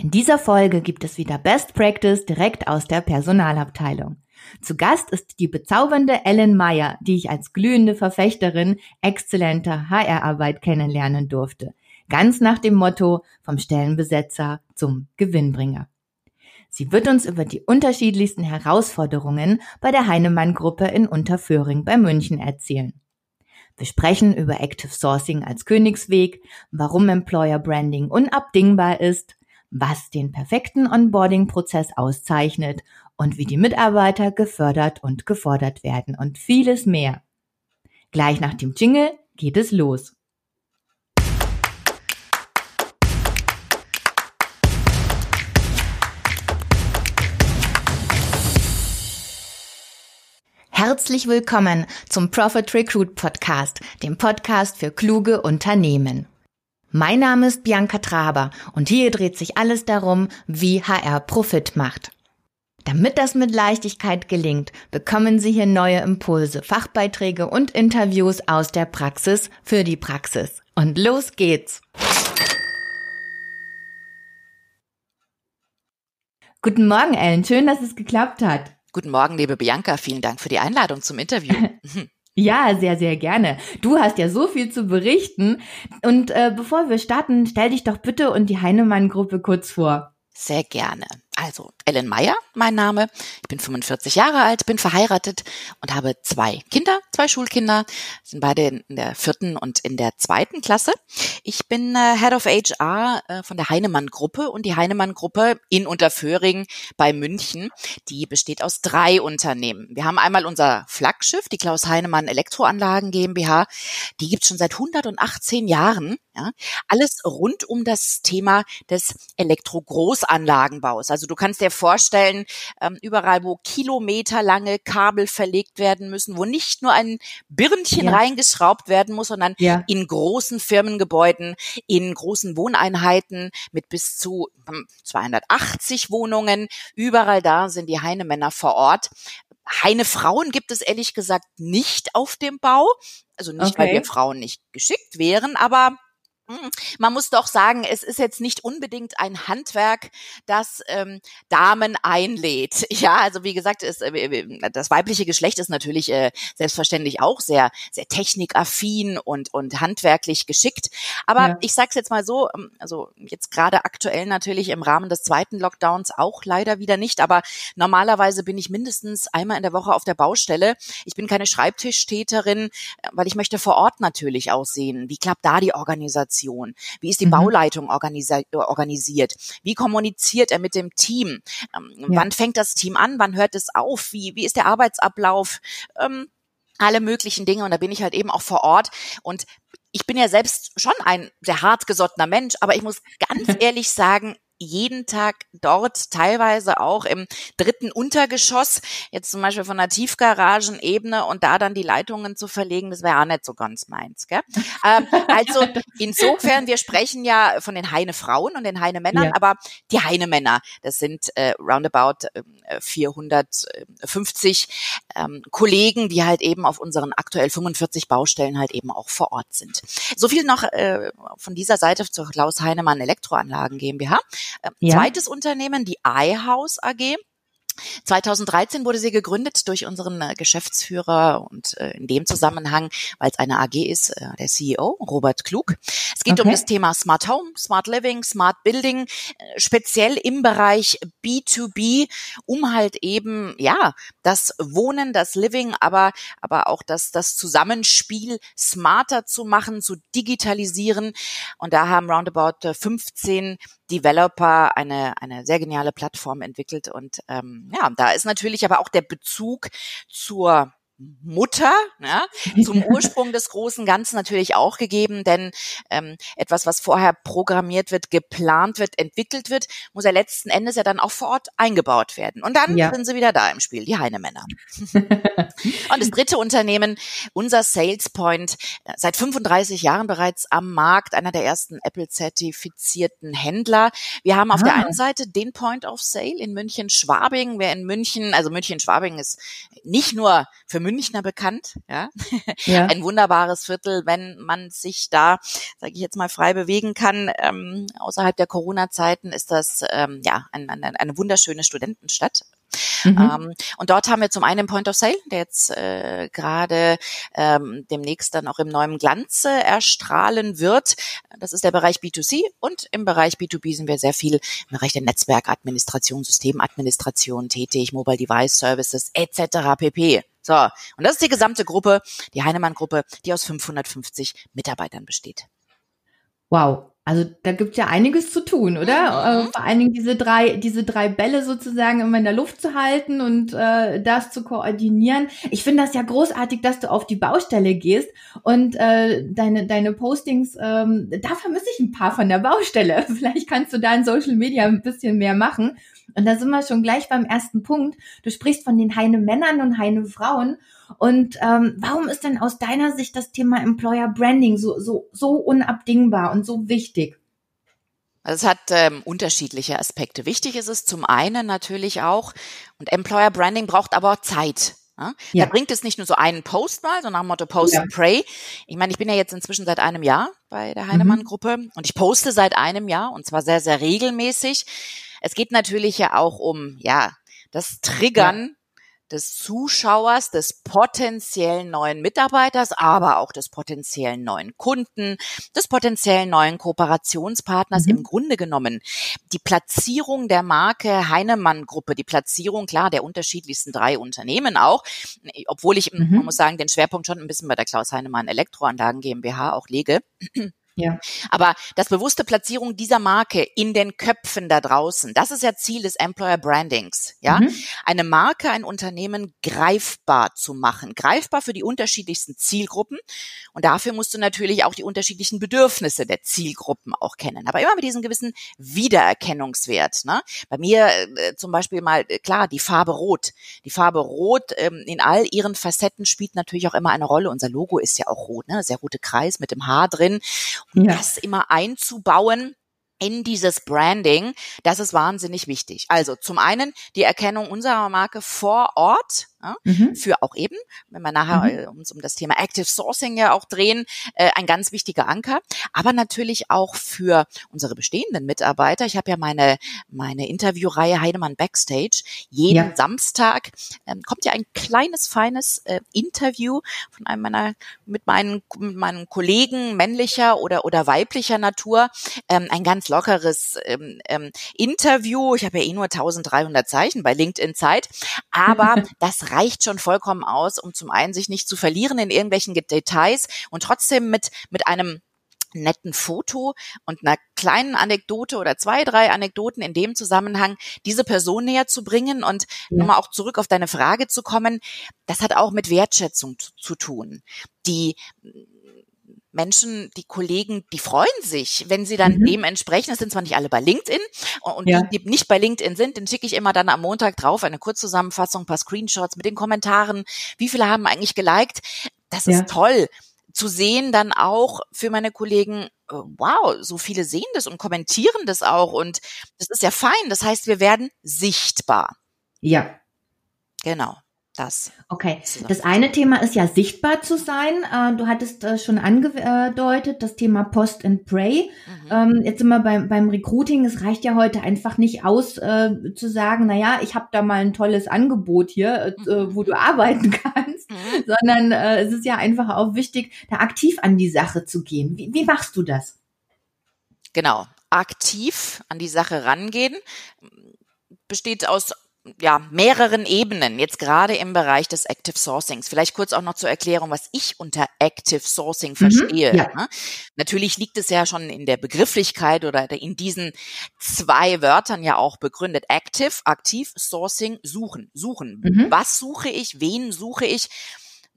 In dieser Folge gibt es wieder Best Practice direkt aus der Personalabteilung. Zu Gast ist die bezaubernde Ellen Meyer, die ich als glühende Verfechterin exzellenter HR-Arbeit kennenlernen durfte. Ganz nach dem Motto vom Stellenbesetzer zum Gewinnbringer. Sie wird uns über die unterschiedlichsten Herausforderungen bei der Heinemann-Gruppe in Unterföhring bei München erzählen. Wir sprechen über Active Sourcing als Königsweg, warum Employer Branding unabdingbar ist, was den perfekten Onboarding-Prozess auszeichnet und wie die Mitarbeiter gefördert und gefordert werden und vieles mehr. Gleich nach dem Jingle geht es los. Herzlich willkommen zum Profit Recruit Podcast, dem Podcast für kluge Unternehmen. Mein Name ist Bianca Traber und hier dreht sich alles darum, wie HR Profit macht. Damit das mit Leichtigkeit gelingt, bekommen Sie hier neue Impulse, Fachbeiträge und Interviews aus der Praxis für die Praxis. Und los geht's! Guten Morgen, Ellen. Schön, dass es geklappt hat. Guten Morgen, liebe Bianca. Vielen Dank für die Einladung zum Interview. Ja, sehr, sehr gerne. Du hast ja so viel zu berichten. Und äh, bevor wir starten, stell dich doch bitte und die Heinemann-Gruppe kurz vor. Sehr gerne. Also, Ellen Meyer, mein Name. Ich bin 45 Jahre alt, bin verheiratet und habe zwei Kinder, zwei Schulkinder, sind beide in der vierten und in der zweiten Klasse. Ich bin äh, Head of HR äh, von der Heinemann Gruppe und die Heinemann Gruppe in Unterföhring bei München, die besteht aus drei Unternehmen. Wir haben einmal unser Flaggschiff, die Klaus Heinemann Elektroanlagen GmbH. Die gibt's schon seit 118 Jahren. Ja? Alles rund um das Thema des Elektro-Großanlagenbaus. Also du kannst dir vorstellen, ähm, überall, wo kilometerlange Kabel verlegt werden müssen, wo nicht nur ein Birnchen ja. reingeschraubt werden muss, sondern ja. in großen Firmengebäuden, in großen Wohneinheiten mit bis zu 280 hm, Wohnungen. Überall da sind die Heinemänner vor Ort. Heine Frauen gibt es ehrlich gesagt nicht auf dem Bau. Also nicht, okay. weil wir Frauen nicht geschickt wären, aber man muss doch sagen, es ist jetzt nicht unbedingt ein Handwerk, das ähm, Damen einlädt. Ja, also wie gesagt, ist, äh, das weibliche Geschlecht ist natürlich äh, selbstverständlich auch sehr, sehr technikaffin und und handwerklich geschickt. Aber ja. ich sage es jetzt mal so, ähm, also jetzt gerade aktuell natürlich im Rahmen des zweiten Lockdowns auch leider wieder nicht. Aber normalerweise bin ich mindestens einmal in der Woche auf der Baustelle. Ich bin keine Schreibtischtäterin, äh, weil ich möchte vor Ort natürlich aussehen. Wie klappt da die Organisation? Organisation? Wie ist die mhm. Bauleitung organisi organisiert? Wie kommuniziert er mit dem Team? Ähm, ja. Wann fängt das Team an? Wann hört es auf? Wie, wie ist der Arbeitsablauf? Ähm, alle möglichen Dinge und da bin ich halt eben auch vor Ort und ich bin ja selbst schon ein sehr hartgesottener Mensch, aber ich muss ganz ehrlich sagen, jeden Tag dort, teilweise auch im dritten Untergeschoss, jetzt zum Beispiel von der Tiefgaragenebene und da dann die Leitungen zu verlegen, das wäre auch nicht so ganz meins. Gell? ähm, also insofern, wir sprechen ja von den Heine Frauen und den Heine Männern, ja. aber die Heine Männer, das sind äh, roundabout äh, 450 ähm, Kollegen, die halt eben auf unseren aktuell 45 Baustellen halt eben auch vor Ort sind. So viel noch äh, von dieser Seite zur Klaus Heinemann Elektroanlagen GmbH. Ähm, ja. Zweites Unternehmen, die iHouse AG. 2013 wurde sie gegründet durch unseren äh, Geschäftsführer und äh, in dem Zusammenhang, weil es eine AG ist, äh, der CEO Robert Klug. Es geht okay. um das Thema Smart Home, Smart Living, Smart Building, speziell im Bereich B2B, um halt eben ja das Wohnen, das Living, aber aber auch das das Zusammenspiel smarter zu machen, zu digitalisieren. Und da haben roundabout 15 Developer eine, eine sehr geniale Plattform entwickelt. Und ähm, ja, da ist natürlich aber auch der Bezug zur Mutter, ja, zum Ursprung des großen Ganzen natürlich auch gegeben, denn ähm, etwas, was vorher programmiert wird, geplant wird, entwickelt wird, muss ja letzten Endes ja dann auch vor Ort eingebaut werden. Und dann ja. sind sie wieder da im Spiel, die Heinemänner. Und das dritte Unternehmen, unser SalesPoint, äh, seit 35 Jahren bereits am Markt, einer der ersten Apple-zertifizierten Händler. Wir haben auf ah. der einen Seite den Point of Sale in München-Schwabing. Wer in München, also München-Schwabing ist nicht nur für Münchner bekannt. Ja? ja. Ein wunderbares Viertel, wenn man sich da, sage ich jetzt mal, frei bewegen kann. Ähm, außerhalb der Corona-Zeiten ist das ähm, ja ein, ein, eine wunderschöne Studentenstadt. Mhm. Ähm, und dort haben wir zum einen Point of Sale, der jetzt äh, gerade ähm, demnächst dann auch im neuen Glanze erstrahlen wird. Das ist der Bereich B2C und im Bereich B2B sind wir sehr viel im Bereich der Netzwerkadministration, Systemadministration tätig, Mobile Device Services etc. pp. So, und das ist die gesamte Gruppe, die Heinemann-Gruppe, die aus 550 Mitarbeitern besteht. Wow, also da gibt's ja einiges zu tun, oder? Mhm. Äh, vor allen Dingen diese drei, diese drei Bälle sozusagen immer in der Luft zu halten und äh, das zu koordinieren. Ich finde das ja großartig, dass du auf die Baustelle gehst und äh, deine, deine Postings, ähm, da vermisse ich ein paar von der Baustelle. Vielleicht kannst du da in Social Media ein bisschen mehr machen. Und da sind wir schon gleich beim ersten Punkt. Du sprichst von den Heine Männern und Heine Frauen. Und ähm, warum ist denn aus deiner Sicht das Thema Employer Branding so, so, so unabdingbar und so wichtig? Also es hat ähm, unterschiedliche Aspekte. Wichtig ist es zum einen natürlich auch, und Employer Branding braucht aber auch Zeit. Ja? ja. Da bringt es nicht nur so einen Post mal, so nach dem Motto Post ja. and Pray. Ich meine, ich bin ja jetzt inzwischen seit einem Jahr bei der Heinemann-Gruppe mhm. und ich poste seit einem Jahr und zwar sehr, sehr regelmäßig. Es geht natürlich ja auch um, ja, das Triggern des Zuschauers, des potenziellen neuen Mitarbeiters, aber auch des potenziellen neuen Kunden, des potenziellen neuen Kooperationspartners. Mhm. Im Grunde genommen die Platzierung der Marke Heinemann Gruppe, die Platzierung klar der unterschiedlichsten drei Unternehmen auch, obwohl ich, mhm. man muss sagen, den Schwerpunkt schon ein bisschen bei der Klaus Heinemann Elektroanlagen GmbH auch lege. Ja. Aber das bewusste Platzierung dieser Marke in den Köpfen da draußen, das ist ja Ziel des Employer Brandings, ja? Mhm. Eine Marke, ein Unternehmen greifbar zu machen, greifbar für die unterschiedlichsten Zielgruppen. Und dafür musst du natürlich auch die unterschiedlichen Bedürfnisse der Zielgruppen auch kennen. Aber immer mit diesem gewissen Wiedererkennungswert, ne? Bei mir äh, zum Beispiel mal, äh, klar, die Farbe Rot. Die Farbe Rot ähm, in all ihren Facetten spielt natürlich auch immer eine Rolle. Unser Logo ist ja auch rot, ne? Sehr rote Kreis mit dem Haar drin ja. das immer einzubauen in dieses Branding, das ist wahnsinnig wichtig. Also zum einen die Erkennung unserer Marke vor Ort, ja, mhm. für auch eben, wenn wir nachher mhm. Äh, uns um das Thema Active Sourcing ja auch drehen, äh, ein ganz wichtiger Anker, aber natürlich auch für unsere bestehenden Mitarbeiter. Ich habe ja meine meine Interviewreihe Heidemann Backstage. Jeden ja. Samstag ähm, kommt ja ein kleines feines äh, Interview von einem meiner mit meinen mit meinen Kollegen männlicher oder oder weiblicher Natur, ähm, ein ganz lockeres ähm, ähm, Interview. Ich habe ja eh nur 1300 Zeichen bei LinkedIn Zeit, aber das reicht schon vollkommen aus, um zum einen sich nicht zu verlieren in irgendwelchen Details und trotzdem mit, mit einem netten Foto und einer kleinen Anekdote oder zwei, drei Anekdoten in dem Zusammenhang diese Person näher zu bringen und ja. nochmal auch zurück auf deine Frage zu kommen. Das hat auch mit Wertschätzung zu, zu tun. Die Menschen, die Kollegen, die freuen sich, wenn sie dann mhm. dementsprechend, es sind zwar nicht alle bei LinkedIn und ja. die, die nicht bei LinkedIn sind, den schicke ich immer dann am Montag drauf eine Kurzzusammenfassung, ein paar Screenshots mit den Kommentaren, wie viele haben eigentlich geliked. Das ist ja. toll zu sehen dann auch für meine Kollegen, äh, wow, so viele sehen das und kommentieren das auch und das ist ja fein. Das heißt, wir werden sichtbar. Ja. Genau das. Okay, das eine Thema ist ja sichtbar zu sein. Äh, du hattest äh, schon angedeutet, das Thema Post and Pray. Mhm. Ähm, jetzt sind wir beim, beim Recruiting. Es reicht ja heute einfach nicht aus, äh, zu sagen, na ja, ich habe da mal ein tolles Angebot hier, mhm. wo du arbeiten kannst, mhm. sondern es ist ja einfach auch wichtig, da aktiv an die Sache zu gehen. Wie, wie machst du das? Genau, aktiv an die Sache rangehen besteht aus ja, mehreren Ebenen, jetzt gerade im Bereich des Active Sourcings. Vielleicht kurz auch noch zur Erklärung, was ich unter Active Sourcing mhm, verstehe. Mhm, ja. Ne? Natürlich liegt es ja schon in der Begrifflichkeit oder in diesen zwei Wörtern ja auch begründet. Active, aktiv, Sourcing, suchen, suchen. Mhm. Was suche ich? Wen suche ich?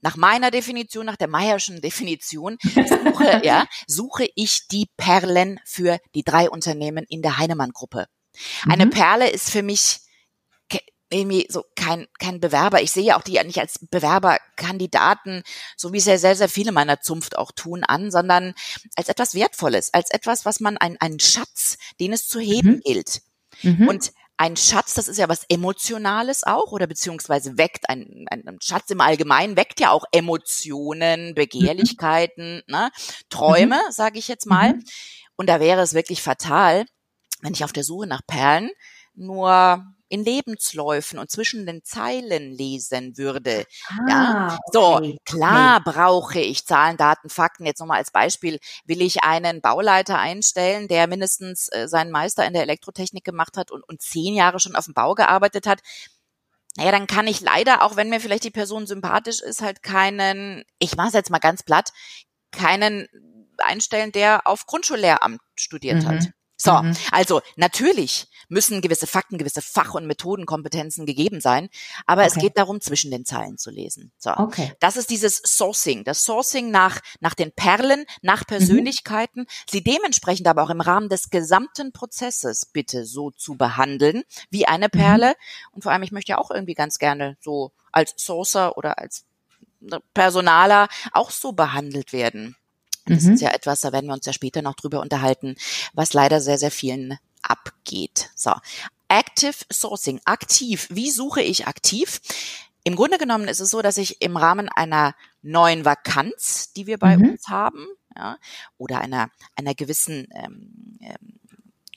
Nach meiner Definition, nach der Meyerschen Definition, suche, ja, suche ich die Perlen für die drei Unternehmen in der Heinemann-Gruppe. Eine mhm. Perle ist für mich irgendwie so kein, kein Bewerber. Ich sehe auch die ja nicht als Bewerberkandidaten, so wie es ja sehr, sehr viele meiner Zunft auch tun, an, sondern als etwas Wertvolles, als etwas, was man, ein, einen Schatz, den es zu heben mhm. gilt. Mhm. Und ein Schatz, das ist ja was Emotionales auch oder beziehungsweise weckt ein, ein Schatz im Allgemeinen weckt ja auch Emotionen. Begehrlichkeiten, mhm. ne? Träume, mhm. sage ich jetzt mal. Mhm. Und da wäre es wirklich fatal, wenn ich auf der Suche nach Perlen nur in Lebensläufen und zwischen den Zeilen lesen würde. Ah, ja, so okay. klar okay. brauche ich Zahlen, Daten, Fakten. Jetzt nochmal als Beispiel will ich einen Bauleiter einstellen, der mindestens äh, seinen Meister in der Elektrotechnik gemacht hat und, und zehn Jahre schon auf dem Bau gearbeitet hat. Naja, dann kann ich leider, auch wenn mir vielleicht die Person sympathisch ist, halt keinen, ich mache es jetzt mal ganz platt, keinen einstellen, der auf Grundschullehramt studiert mhm. hat. So, mhm. also natürlich müssen gewisse Fakten, gewisse Fach- und Methodenkompetenzen gegeben sein, aber okay. es geht darum, zwischen den Zeilen zu lesen. So, okay. das ist dieses Sourcing, das Sourcing nach nach den Perlen, nach mhm. Persönlichkeiten, mhm. sie dementsprechend aber auch im Rahmen des gesamten Prozesses bitte so zu behandeln wie eine mhm. Perle. Mhm. Und vor allem, ich möchte ja auch irgendwie ganz gerne so als Sourcer oder als Personaler auch so behandelt werden. Das mhm. ist ja etwas, da werden wir uns ja später noch drüber unterhalten, was leider sehr, sehr vielen abgeht. So. Active Sourcing, aktiv. Wie suche ich aktiv? Im Grunde genommen ist es so, dass ich im Rahmen einer neuen Vakanz, die wir bei mhm. uns haben, ja, oder einer, einer gewissen ähm, ähm,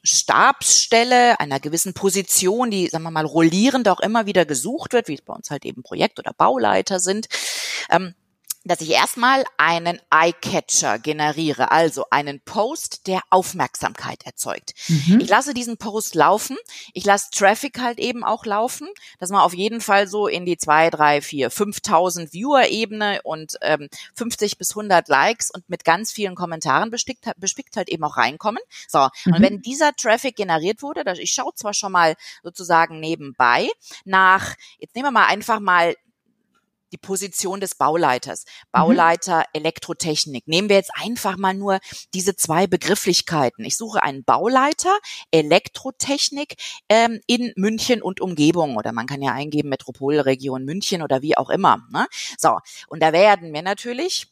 Stabsstelle, einer gewissen Position, die, sagen wir mal, rollierend auch immer wieder gesucht wird, wie es bei uns halt eben Projekt- oder Bauleiter sind, ähm, dass ich erstmal einen Eye-Catcher generiere, also einen Post, der Aufmerksamkeit erzeugt. Mhm. Ich lasse diesen Post laufen. Ich lasse Traffic halt eben auch laufen, dass man auf jeden Fall so in die zwei, drei, vier, 5.000 Viewer-Ebene und ähm, 50 bis 100 Likes und mit ganz vielen Kommentaren bestickt, bespickt halt eben auch reinkommen. So, mhm. und wenn dieser Traffic generiert wurde, ich schaue zwar schon mal sozusagen nebenbei nach, jetzt nehmen wir mal einfach mal die Position des Bauleiters. Mhm. Bauleiter, mhm. Elektrotechnik. Nehmen wir jetzt einfach mal nur diese zwei Begrifflichkeiten. Ich suche einen Bauleiter, Elektrotechnik ähm, in München und Umgebung. Oder man kann ja eingeben Metropolregion München oder wie auch immer. Ne? So, und da werden wir natürlich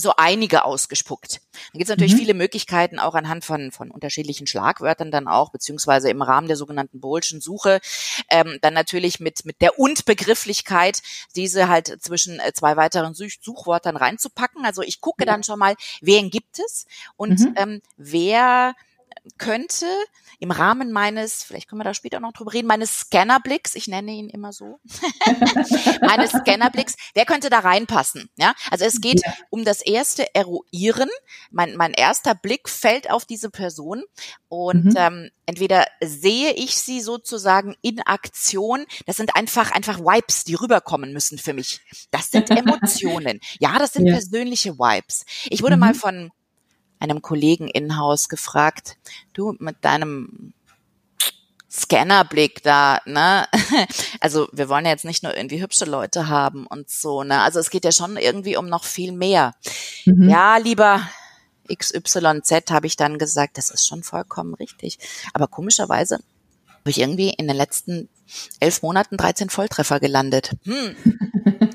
so einige ausgespuckt. Dann gibt es natürlich mhm. viele Möglichkeiten, auch anhand von, von unterschiedlichen Schlagwörtern dann auch, beziehungsweise im Rahmen der sogenannten Bohlschen Suche, ähm, dann natürlich mit, mit der Und-Begrifflichkeit diese halt zwischen äh, zwei weiteren Such Suchwörtern reinzupacken. Also ich gucke ja. dann schon mal, wen gibt es und mhm. ähm, wer könnte im Rahmen meines, vielleicht können wir da später noch drüber reden, meines Scannerblicks, ich nenne ihn immer so, meines Scannerblicks, der könnte da reinpassen. Ja, also es geht ja. um das erste Eruieren. Mein, mein erster Blick fällt auf diese Person und mhm. ähm, entweder sehe ich sie sozusagen in Aktion. Das sind einfach einfach Vibes, die rüberkommen müssen für mich. Das sind Emotionen. ja, das sind ja. persönliche Vibes. Ich wurde mhm. mal von einem Kollegen in-house gefragt, du mit deinem Scannerblick da, ne? Also wir wollen ja jetzt nicht nur irgendwie hübsche Leute haben und so, ne? Also es geht ja schon irgendwie um noch viel mehr. Mhm. Ja, lieber XYZ habe ich dann gesagt, das ist schon vollkommen richtig. Aber komischerweise habe ich irgendwie in den letzten elf Monaten 13 Volltreffer gelandet. Hm.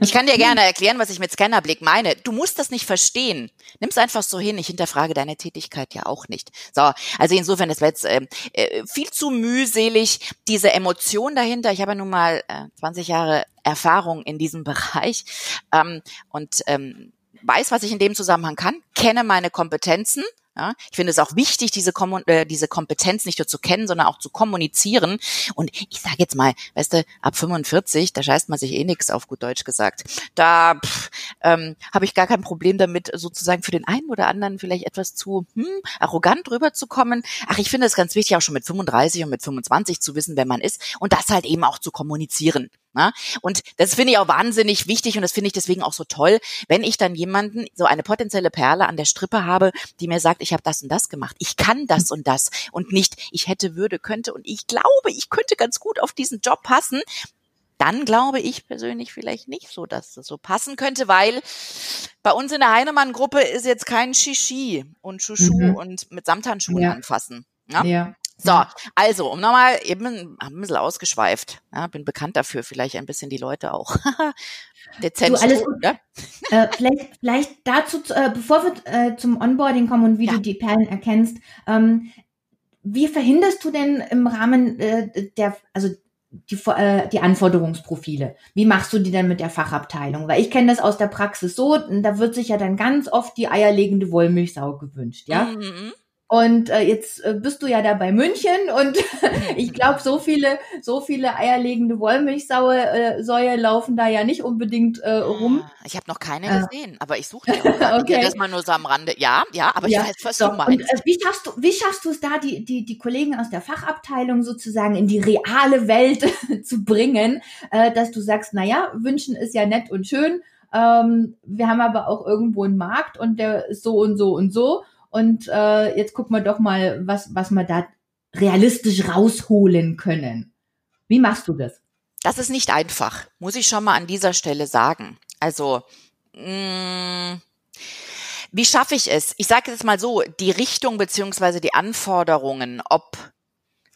Ich kann dir gerne erklären, was ich mit Scannerblick meine. Du musst das nicht verstehen. Nimm's einfach so hin. Ich hinterfrage deine Tätigkeit ja auch nicht. So, also insofern, das war jetzt äh, äh, viel zu mühselig, diese Emotion dahinter. Ich habe ja nun mal äh, 20 Jahre Erfahrung in diesem Bereich ähm, und ähm, weiß, was ich in dem Zusammenhang kann, kenne meine Kompetenzen ja, ich finde es auch wichtig, diese, Kom äh, diese Kompetenz nicht nur zu kennen, sondern auch zu kommunizieren. Und ich sage jetzt mal, weißt du, ab 45, da scheißt man sich eh nix auf gut Deutsch gesagt. Da ähm, habe ich gar kein Problem damit, sozusagen für den einen oder anderen vielleicht etwas zu hm, arrogant rüberzukommen. Ach, ich finde es ganz wichtig, auch schon mit 35 und mit 25 zu wissen, wer man ist und das halt eben auch zu kommunizieren. Ne? Und das finde ich auch wahnsinnig wichtig und das finde ich deswegen auch so toll, wenn ich dann jemanden, so eine potenzielle Perle an der Strippe habe, die mir sagt, ich habe das und das gemacht, ich kann das und das und nicht, ich hätte, würde, könnte und ich glaube, ich könnte ganz gut auf diesen Job passen, dann glaube ich persönlich vielleicht nicht so, dass das so passen könnte, weil bei uns in der Heinemann-Gruppe ist jetzt kein Shishi und Shushu mhm. und mit Samthandschuhen ja. anfassen. Ja? ja. So, also, um nochmal eben ein bisschen ausgeschweift. Ja, bin bekannt dafür, vielleicht ein bisschen die Leute auch. Dezent. Du, alles gut. Ja? Äh, vielleicht, vielleicht dazu, äh, bevor wir äh, zum Onboarding kommen und wie ja. du die Perlen erkennst, ähm, wie verhinderst du denn im Rahmen äh, der, also die, äh, die Anforderungsprofile. Wie machst du die denn mit der Fachabteilung? Weil ich kenne das aus der Praxis so, da wird sich ja dann ganz oft die eierlegende Wollmilchsau gewünscht, ja? Mhm. Und äh, jetzt äh, bist du ja da bei München und ich glaube, so viele, so viele eierlegende Wollmilchsäue äh, Säue laufen da ja nicht unbedingt äh, rum. Ah, ich habe noch keine äh. gesehen, aber ich suche die auch okay. das mal nur so am Rande. Ja, ja, aber ja. ich weiß, was so, du meinst. Und, äh, wie schaffst du, wie schaffst du es da, die, die, die Kollegen aus der Fachabteilung sozusagen in die reale Welt zu bringen, äh, dass du sagst, na ja, wünschen ist ja nett und schön. Ähm, wir haben aber auch irgendwo einen Markt und der ist so und so und so. Und äh, jetzt gucken wir doch mal, was, was wir da realistisch rausholen können. Wie machst du das? Das ist nicht einfach, muss ich schon mal an dieser Stelle sagen. Also, mh, mm, wie schaffe ich es? Ich sage jetzt mal so, die Richtung beziehungsweise die Anforderungen, ob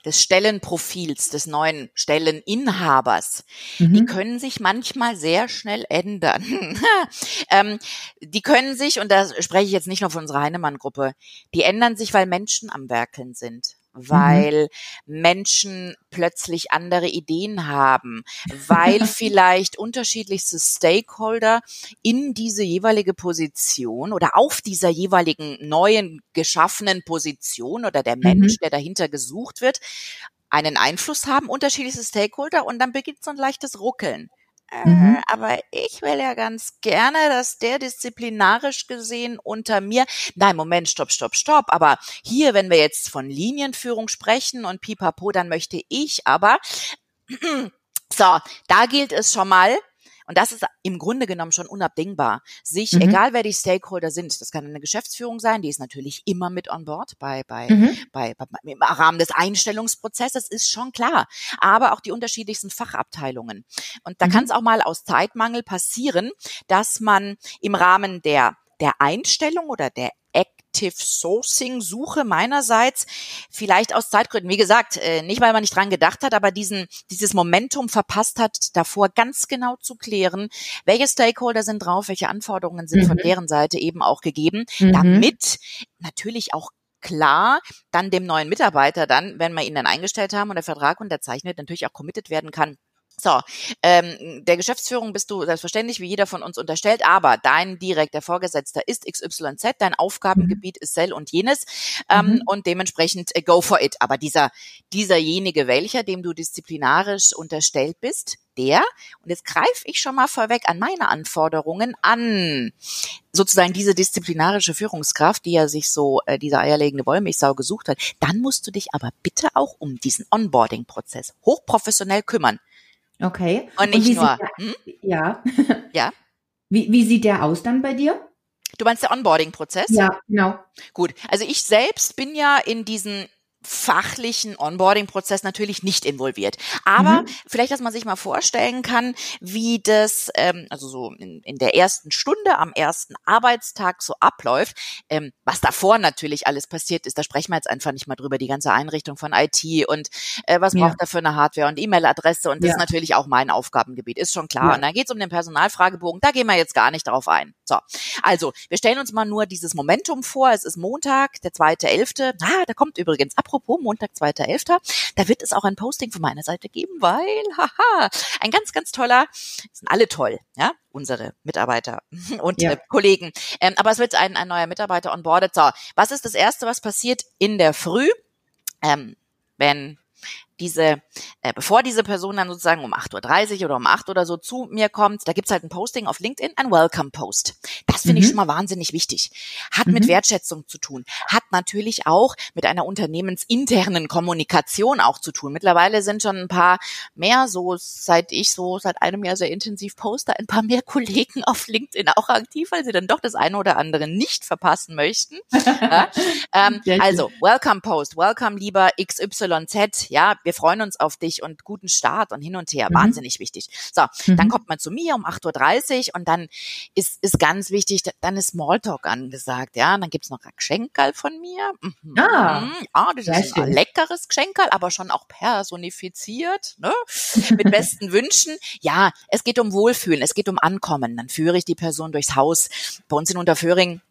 des Stellenprofils des neuen Stelleninhabers, mhm. die können sich manchmal sehr schnell ändern. ähm, die können sich, und da spreche ich jetzt nicht nur von unserer Heinemann-Gruppe, die ändern sich, weil Menschen am Werkeln sind. Mhm. weil mhm. Menschen plötzlich andere Ideen haben, weil vielleicht unterschiedlichste Stakeholder in diese jeweilige Position oder auf dieser jeweiligen neuen geschaffenen Position oder der Mensch, mhm. der dahinter gesucht wird, einen Einfluss haben, unterschiedlichste Stakeholder und dann beginnt so ein leichtes Ruckeln. Mhm. Äh, aber ich will ja ganz gerne, dass der disziplinarisch gesehen unter mir, nein, Moment, stopp, stopp, stopp, aber hier, wenn wir jetzt von Linienführung sprechen und pipapo, dann möchte ich aber, so, da gilt es schon mal, und das ist im Grunde genommen schon unabdingbar. Sich, mhm. egal wer die Stakeholder sind, das kann eine Geschäftsführung sein, die ist natürlich immer mit on board bei, bei, mhm. bei, bei, im Rahmen des Einstellungsprozesses, ist schon klar. Aber auch die unterschiedlichsten Fachabteilungen. Und da mhm. kann es auch mal aus Zeitmangel passieren, dass man im Rahmen der der Einstellung oder der Active Sourcing Suche meinerseits, vielleicht aus Zeitgründen, wie gesagt, äh, nicht weil man nicht dran gedacht hat, aber diesen, dieses Momentum verpasst hat, davor ganz genau zu klären, welche Stakeholder sind drauf, welche Anforderungen sind mhm. von deren Seite eben auch gegeben, mhm. damit natürlich auch klar dann dem neuen Mitarbeiter dann, wenn wir ihn dann eingestellt haben und der Vertrag unterzeichnet, natürlich auch committed werden kann, so, ähm, der Geschäftsführung bist du selbstverständlich wie jeder von uns unterstellt, aber dein direkter Vorgesetzter ist XYZ, dein Aufgabengebiet mhm. ist Cell und jenes ähm, mhm. und dementsprechend äh, go for it. Aber dieser, dieserjenige welcher, dem du disziplinarisch unterstellt bist, der, und jetzt greife ich schon mal vorweg an meine Anforderungen an, sozusagen diese disziplinarische Führungskraft, die ja sich so äh, diese eierlegende Wollmilchsau gesucht hat, dann musst du dich aber bitte auch um diesen Onboarding-Prozess hochprofessionell kümmern. Okay. Und nicht Und nur. Der, hm? Ja. Ja. Wie, wie sieht der aus dann bei dir? Du meinst der Onboarding-Prozess? Ja, genau. Gut. Also ich selbst bin ja in diesen fachlichen Onboarding-Prozess natürlich nicht involviert. Aber mhm. vielleicht, dass man sich mal vorstellen kann, wie das, ähm, also so in, in der ersten Stunde am ersten Arbeitstag so abläuft. Ähm, was davor natürlich alles passiert ist, da sprechen wir jetzt einfach nicht mal drüber, die ganze Einrichtung von IT und äh, was ja. braucht er für eine Hardware und E-Mail-Adresse und das ja. ist natürlich auch mein Aufgabengebiet, ist schon klar. Ja. Und dann geht es um den Personalfragebogen, da gehen wir jetzt gar nicht drauf ein. So, also wir stellen uns mal nur dieses Momentum vor, es ist Montag, der zweite Elfte. Ah, da kommt übrigens ab apropos Montag, 2.11., da wird es auch ein Posting von meiner Seite geben, weil, haha, ein ganz, ganz toller, sind alle toll, ja, unsere Mitarbeiter und ja. äh, Kollegen. Ähm, aber es wird ein, ein neuer Mitarbeiter onboardet. So, was ist das Erste, was passiert in der Früh? Ähm, wenn diese, äh, bevor diese Person dann sozusagen um 8.30 Uhr oder um 8 oder so zu mir kommt, da gibt's halt ein Posting auf LinkedIn, ein Welcome-Post. Das finde mhm. ich schon mal wahnsinnig wichtig. Hat mhm. mit Wertschätzung zu tun. Hat natürlich auch mit einer unternehmensinternen Kommunikation auch zu tun. Mittlerweile sind schon ein paar mehr, so seit ich so seit einem Jahr sehr intensiv poste, ein paar mehr Kollegen auf LinkedIn auch aktiv, weil sie dann doch das eine oder andere nicht verpassen möchten. ja? ähm, also, Welcome Post, Welcome lieber XYZ, ja, wir freuen uns auf dich und guten Start und hin und her. Mhm. Wahnsinnig wichtig. So, mhm. dann kommt man zu mir um 8.30 Uhr und dann ist, ist ganz wichtig, dann ist Smalltalk angesagt, ja. Und dann gibt's noch ein Geschenkerl von mir. Mhm. Ah, ja, das ist ein leckeres Geschenkerl, aber schon auch personifiziert, ne? Mit besten Wünschen. Ja, es geht um Wohlfühlen, es geht um Ankommen. Dann führe ich die Person durchs Haus. Bei uns in Unterföhring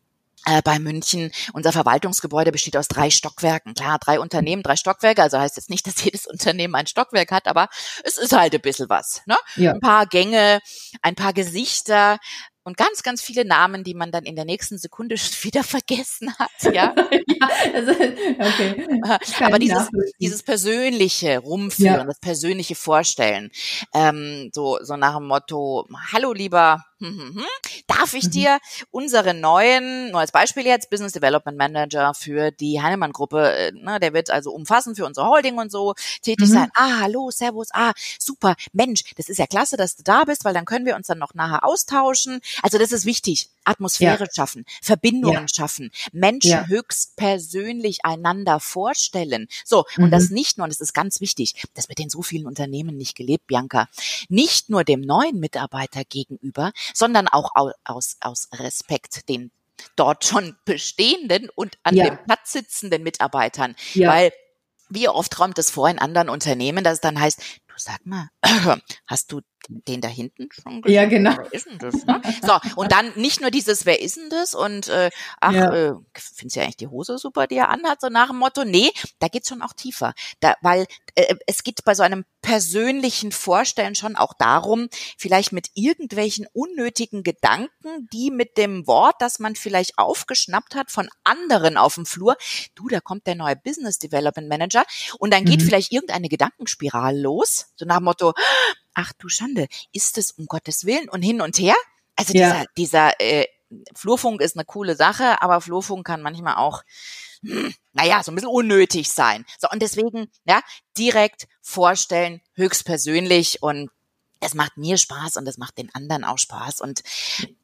bei München. Unser Verwaltungsgebäude besteht aus drei Stockwerken. Klar, drei Unternehmen, drei Stockwerke. Also heißt jetzt nicht, dass jedes Unternehmen ein Stockwerk hat, aber es ist halt ein bisschen was. Ne? Ja. Ein paar Gänge, ein paar Gesichter, und ganz, ganz viele Namen, die man dann in der nächsten Sekunde wieder vergessen hat. Ja, ja also, okay. Aber dieses, dieses persönliche Rumführen, ja. das persönliche Vorstellen, ähm, so, so nach dem Motto, hallo lieber hm, hm, hm. Darf ich mhm. dir unsere neuen, nur als Beispiel jetzt, Business Development Manager für die Heinemann-Gruppe, äh, ne, der wird also umfassend für unsere Holding und so tätig mhm. sein. Ah, hallo, servus, ah, super, Mensch, das ist ja klasse, dass du da bist, weil dann können wir uns dann noch nachher austauschen. Also das ist wichtig. Atmosphäre ja. schaffen, Verbindungen ja. schaffen, Menschen ja. höchst persönlich einander vorstellen. So, und mhm. das nicht nur, und das ist ganz wichtig, das wird in so vielen Unternehmen nicht gelebt, Bianca, nicht nur dem neuen Mitarbeiter gegenüber, sondern auch aus, aus Respekt den dort schon bestehenden und an dem Platz sitzenden Mitarbeitern. Weil wie oft träumt es vor in anderen Unternehmen, dass es dann heißt, du sag mal, hast du den da hinten schon gesagt? Ja, genau. Wer ist denn das? Ne? So, und dann nicht nur dieses, wer ist denn das? Und äh, ach, ja. äh, findest du ja eigentlich die Hose super, die er anhat, so nach dem Motto, nee, da geht's schon auch tiefer. Da, weil äh, es geht bei so einem persönlichen Vorstellen schon auch darum, vielleicht mit irgendwelchen unnötigen Gedanken, die mit dem Wort, das man vielleicht aufgeschnappt hat von anderen auf dem Flur, du, da kommt der neue Business Development Manager und dann geht mhm. vielleicht irgendeine Gedankenspirale los, so nach dem Motto, ach du Schande, ist es um Gottes Willen und hin und her? Also ja. dieser, dieser äh, Flurfunk ist eine coole Sache, aber Flurfunk kann manchmal auch, hm, naja, so ein bisschen unnötig sein. So, und deswegen, ja, direkt vorstellen, höchstpersönlich und es macht mir Spaß und es macht den anderen auch Spaß und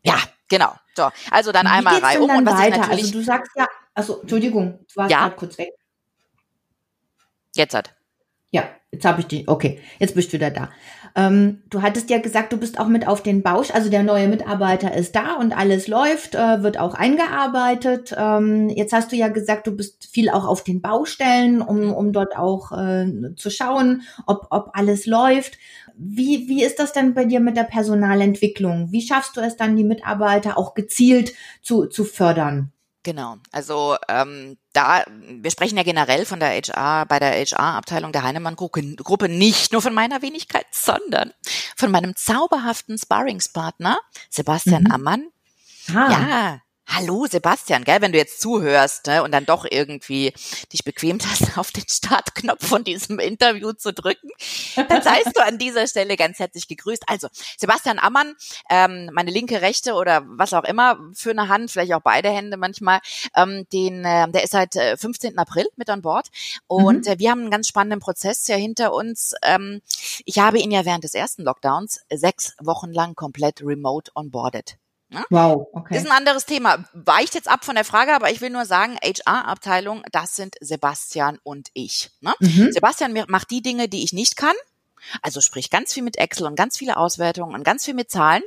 ja, genau. So, also dann Wie einmal rein um und was weiter? ich natürlich. Also du sagst ja, also Entschuldigung, du warst ja. gerade kurz weg. Jetzt hat. Ja, jetzt habe ich die. Okay, jetzt bist du wieder da. Ähm, du hattest ja gesagt, du bist auch mit auf den Bausch, also der neue Mitarbeiter ist da und alles läuft, äh, wird auch eingearbeitet. Ähm, jetzt hast du ja gesagt, du bist viel auch auf den Baustellen, um, um dort auch äh, zu schauen, ob, ob alles läuft. Wie, wie ist das denn bei dir mit der Personalentwicklung? Wie schaffst du es dann, die Mitarbeiter auch gezielt zu, zu fördern? Genau, also ähm, da, wir sprechen ja generell von der HR, bei der HR-Abteilung der Heinemann-Gruppe nicht nur von meiner Wenigkeit, sondern von meinem zauberhaften Sparringspartner Sebastian mhm. Ammann. Ah. Ja, Hallo Sebastian, gell, wenn du jetzt zuhörst ne, und dann doch irgendwie dich bequemt hast, auf den Startknopf von diesem Interview zu drücken, dann seist du an dieser Stelle ganz herzlich gegrüßt. Also Sebastian Ammann, ähm, meine linke, rechte oder was auch immer für eine Hand, vielleicht auch beide Hände manchmal, ähm, den, äh, der ist seit 15. Äh, April mit an Bord und mhm. äh, wir haben einen ganz spannenden Prozess ja hinter uns. Ähm, ich habe ihn ja während des ersten Lockdowns sechs Wochen lang komplett remote onboarded. Ne? Wow, okay. Ist ein anderes Thema. Weicht jetzt ab von der Frage, aber ich will nur sagen, HR-Abteilung, das sind Sebastian und ich. Ne? Mhm. Sebastian macht die Dinge, die ich nicht kann. Also sprich ganz viel mit Excel und ganz viele Auswertungen und ganz viel mit Zahlen.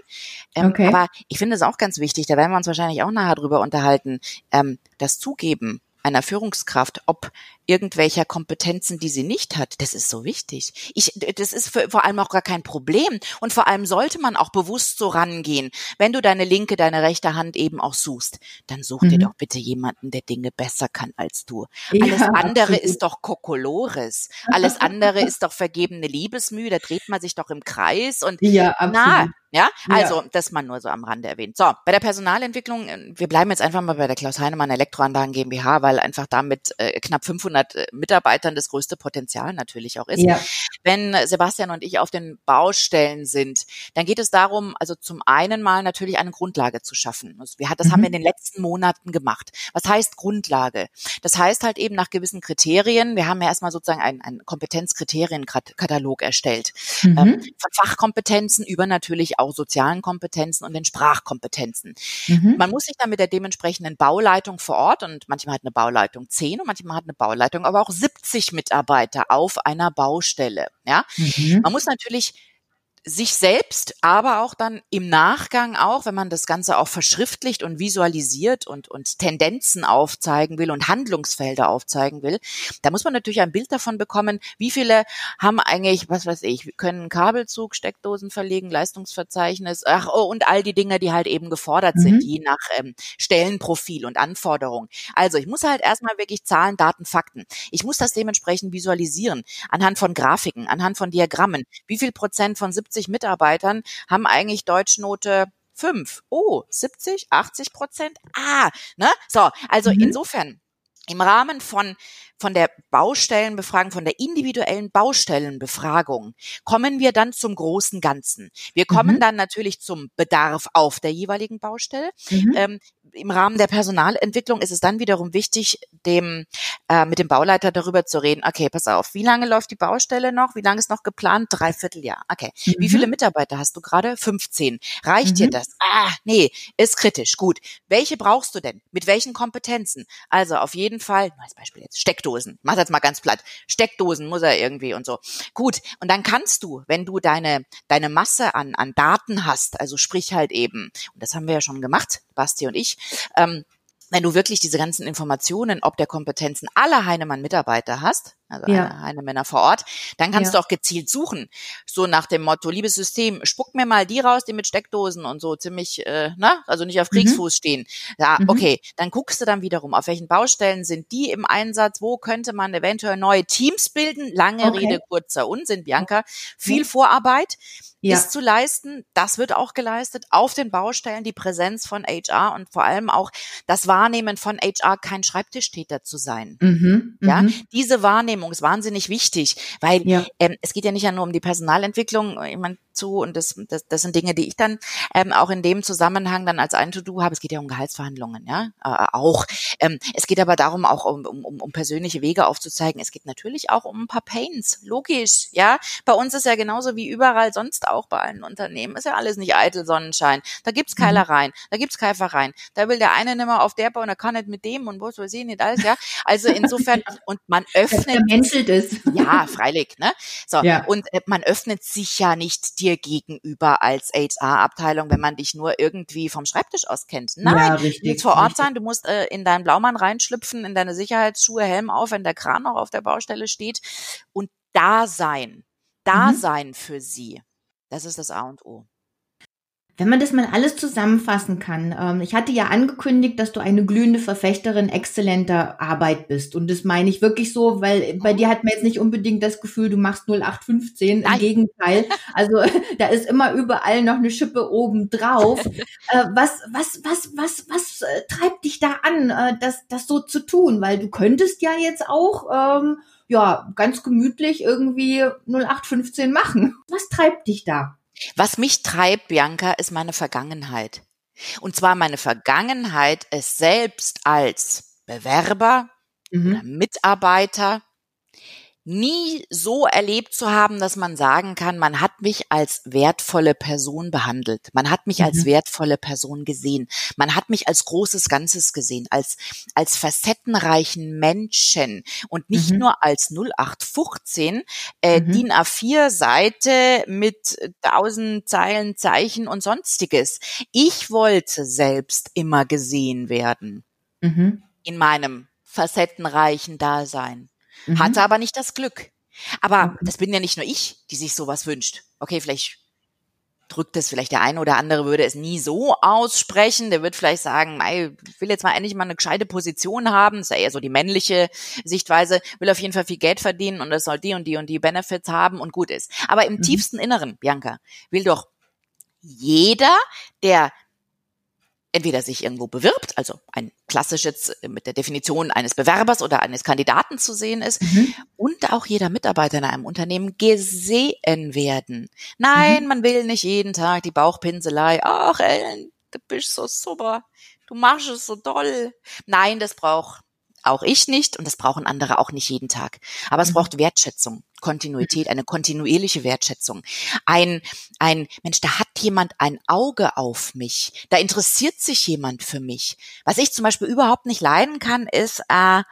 Ähm, okay. Aber ich finde es auch ganz wichtig, da werden wir uns wahrscheinlich auch nachher drüber unterhalten, ähm, das Zugeben einer Führungskraft, ob irgendwelcher Kompetenzen, die sie nicht hat, das ist so wichtig. Ich, das ist für, vor allem auch gar kein Problem. Und vor allem sollte man auch bewusst so rangehen. Wenn du deine linke, deine rechte Hand eben auch suchst, dann such mhm. dir doch bitte jemanden, der Dinge besser kann als du. Ja, Alles andere absolut. ist doch Kokolores. Alles andere ist doch vergebene Liebesmühe. Da dreht man sich doch im Kreis und ja, na, ja, also ja. das man nur so am Rande erwähnt. So, bei der Personalentwicklung, äh, wir bleiben jetzt einfach mal bei der Klaus Heinemann Elektroanlagen GmbH, weil einfach damit äh, knapp 500 äh, Mitarbeitern das größte Potenzial natürlich auch ist. Ja. Wenn Sebastian und ich auf den Baustellen sind, dann geht es darum, also zum einen mal natürlich eine Grundlage zu schaffen. Das, wir, das mhm. haben wir in den letzten Monaten gemacht. Was heißt Grundlage? Das heißt halt eben nach gewissen Kriterien. Wir haben ja erstmal sozusagen einen, einen Kompetenzkriterienkatalog erstellt. Mhm. Ähm, von Fachkompetenzen über natürlich auch sozialen Kompetenzen und den Sprachkompetenzen. Mhm. Man muss sich dann mit der dementsprechenden Bauleitung vor Ort und manchmal hat eine Bauleitung 10 und manchmal hat eine Bauleitung aber auch 70 Mitarbeiter auf einer Baustelle. Ja, mhm. man muss natürlich sich selbst, aber auch dann im Nachgang auch, wenn man das Ganze auch verschriftlicht und visualisiert und, und Tendenzen aufzeigen will und Handlungsfelder aufzeigen will, da muss man natürlich ein Bild davon bekommen, wie viele haben eigentlich, was weiß ich, können Kabelzug, Steckdosen verlegen, Leistungsverzeichnis, ach, oh, und all die Dinge, die halt eben gefordert mhm. sind, je nach ähm, Stellenprofil und Anforderung. Also ich muss halt erstmal wirklich Zahlen, Daten, Fakten. Ich muss das dementsprechend visualisieren, anhand von Grafiken, anhand von Diagrammen. Wie viel Prozent von 70 50 Mitarbeitern haben eigentlich Deutschnote 5. Oh, 70, 80 Prozent? Ah, ne? So, also mhm. insofern, im Rahmen von von der Baustellenbefragung, von der individuellen Baustellenbefragung kommen wir dann zum großen Ganzen. Wir kommen mhm. dann natürlich zum Bedarf auf der jeweiligen Baustelle. Mhm. Ähm, Im Rahmen der Personalentwicklung ist es dann wiederum wichtig, dem äh, mit dem Bauleiter darüber zu reden. Okay, pass auf, wie lange läuft die Baustelle noch? Wie lange ist noch geplant? Dreivierteljahr. Okay. Mhm. Wie viele Mitarbeiter hast du gerade? 15. Reicht dir mhm. das? Ah, nee, ist kritisch. Gut. Welche brauchst du denn? Mit welchen Kompetenzen? Also auf jeden Fall, als Beispiel jetzt Steckdosen Steckdosen. Mach das mal ganz platt. Steckdosen muss er irgendwie und so. Gut. Und dann kannst du, wenn du deine, deine Masse an, an Daten hast, also sprich halt eben, und das haben wir ja schon gemacht, Basti und ich, ähm, wenn du wirklich diese ganzen Informationen ob der Kompetenzen aller Heinemann-Mitarbeiter hast, also ja. Heinemänner vor Ort, dann kannst ja. du auch gezielt suchen. So nach dem Motto, liebes System, spuck mir mal die raus, die mit Steckdosen und so ziemlich, äh, na, also nicht auf mhm. Kriegsfuß mhm. stehen. Ja, mhm. okay, dann guckst du dann wiederum, auf welchen Baustellen sind die im Einsatz, wo könnte man eventuell neue Teams bilden, lange okay. Rede, kurzer Unsinn, Bianca, viel Vorarbeit ja. ist zu leisten. Das wird auch geleistet auf den Baustellen, die Präsenz von HR und vor allem auch das Wahrnehmen von HR, kein Schreibtischtäter zu sein. Mhm, ja, mhm. diese Wahrnehmung ist wahnsinnig wichtig, weil ja. ähm, es geht ja nicht nur um die Personalentwicklung. Ich meine, zu und das, das, das sind Dinge, die ich dann ähm, auch in dem Zusammenhang dann als ein To-Do habe. Es geht ja um Gehaltsverhandlungen, ja, äh, auch. Ähm, es geht aber darum, auch um, um, um persönliche Wege aufzuzeigen. Es geht natürlich auch um ein paar Pains, logisch, ja. Bei uns ist ja genauso wie überall sonst auch bei allen Unternehmen, ist ja alles nicht eitel Sonnenschein. Da gibt's mhm. Keilereien, da gibt's Keifereien. Da will der eine nicht mehr auf der Bau und er kann nicht mit dem und was weiß ich nicht alles, ja. Also insofern, und man öffnet. es. Ja, freilich, ne? So, ja. und äh, man öffnet sich ja nicht die dir gegenüber als HR-Abteilung, wenn man dich nur irgendwie vom Schreibtisch aus kennt. Nein, ja, richtig, du musst vor Ort richtig. sein, du musst äh, in deinen Blaumann reinschlüpfen, in deine Sicherheitsschuhe, Helm auf, wenn der Kran noch auf der Baustelle steht und da sein, da mhm. sein für sie. Das ist das A und O. Wenn man das mal alles zusammenfassen kann, ähm, ich hatte ja angekündigt, dass du eine glühende Verfechterin exzellenter Arbeit bist. Und das meine ich wirklich so, weil bei dir hat man jetzt nicht unbedingt das Gefühl, du machst 0815. Nein. Im Gegenteil. Also da ist immer überall noch eine Schippe oben drauf. äh, was, was, was, was, was äh, treibt dich da an, äh, das, das so zu tun? Weil du könntest ja jetzt auch, ähm, ja, ganz gemütlich irgendwie 0815 machen. Was treibt dich da? Was mich treibt, Bianca, ist meine Vergangenheit. Und zwar meine Vergangenheit, es selbst als Bewerber mhm. oder Mitarbeiter nie so erlebt zu haben, dass man sagen kann, man hat mich als wertvolle Person behandelt. Man hat mich mhm. als wertvolle Person gesehen. Man hat mich als großes Ganzes gesehen, als, als facettenreichen Menschen und nicht mhm. nur als 0815 äh, mhm. DIN A4 Seite mit tausend Zeilen, Zeichen und sonstiges. Ich wollte selbst immer gesehen werden. Mhm. In meinem facettenreichen Dasein mhm. hatte aber nicht das Glück. Aber mhm. das bin ja nicht nur ich, die sich sowas wünscht. Okay, vielleicht drückt es vielleicht der eine oder andere würde es nie so aussprechen. Der wird vielleicht sagen, ich will jetzt mal endlich mal eine gescheite Position haben. Das ist ja eher so die männliche Sichtweise. Will auf jeden Fall viel Geld verdienen und das soll die und die und die Benefits haben und gut ist. Aber im mhm. tiefsten Inneren, Bianca, will doch jeder, der entweder sich irgendwo bewirbt, also ein klassisches mit der Definition eines Bewerbers oder eines Kandidaten zu sehen ist mhm. und auch jeder Mitarbeiter in einem Unternehmen gesehen werden. Nein, mhm. man will nicht jeden Tag die Bauchpinselei. Ach, Ellen, du bist so super. Du machst es so toll. Nein, das braucht auch ich nicht und das brauchen andere auch nicht jeden Tag. Aber es mhm. braucht Wertschätzung, Kontinuität, eine kontinuierliche Wertschätzung. Ein, ein Mensch, da hat jemand ein Auge auf mich. Da interessiert sich jemand für mich. Was ich zum Beispiel überhaupt nicht leiden kann, ist äh,